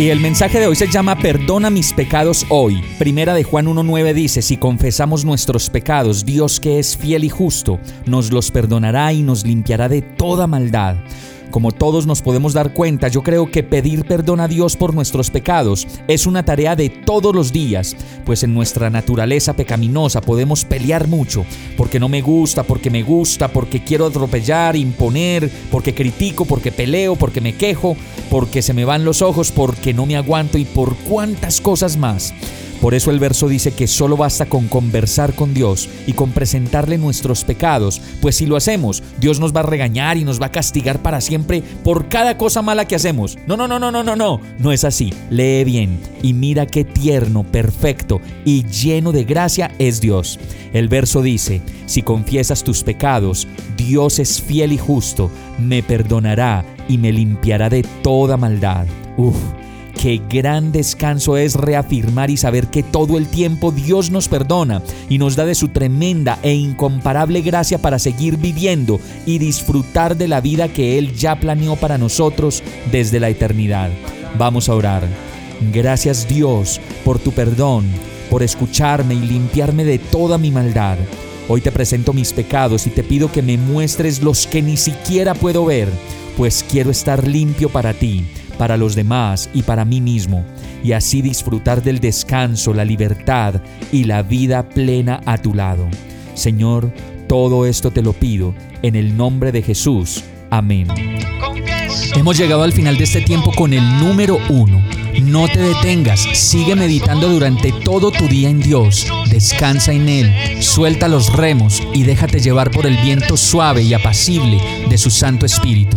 Y el mensaje de hoy se llama Perdona mis pecados hoy. Primera de Juan 1.9 dice, si confesamos nuestros pecados, Dios que es fiel y justo, nos los perdonará y nos limpiará de toda maldad. Como todos nos podemos dar cuenta, yo creo que pedir perdón a Dios por nuestros pecados es una tarea de todos los días, pues en nuestra naturaleza pecaminosa podemos pelear mucho, porque no me gusta, porque me gusta, porque quiero atropellar, imponer, porque critico, porque peleo, porque me quejo, porque se me van los ojos, porque no me aguanto y por cuantas cosas más. Por eso el verso dice que solo basta con conversar con Dios y con presentarle nuestros pecados, pues si lo hacemos, Dios nos va a regañar y nos va a castigar para siempre por cada cosa mala que hacemos. No, no, no, no, no, no, no, no es así. Lee bien y mira qué tierno, perfecto y lleno de gracia es Dios. El verso dice, si confiesas tus pecados, Dios es fiel y justo, me perdonará y me limpiará de toda maldad. Uf. Qué gran descanso es reafirmar y saber que todo el tiempo Dios nos perdona y nos da de su tremenda e incomparable gracia para seguir viviendo y disfrutar de la vida que Él ya planeó para nosotros desde la eternidad. Vamos a orar. Gracias Dios por tu perdón, por escucharme y limpiarme de toda mi maldad. Hoy te presento mis pecados y te pido que me muestres los que ni siquiera puedo ver, pues quiero estar limpio para ti para los demás y para mí mismo, y así disfrutar del descanso, la libertad y la vida plena a tu lado. Señor, todo esto te lo pido en el nombre de Jesús. Amén. Hemos llegado al final de este tiempo con el número uno. No te detengas, sigue meditando durante todo tu día en Dios, descansa en Él, suelta los remos y déjate llevar por el viento suave y apacible de su Santo Espíritu.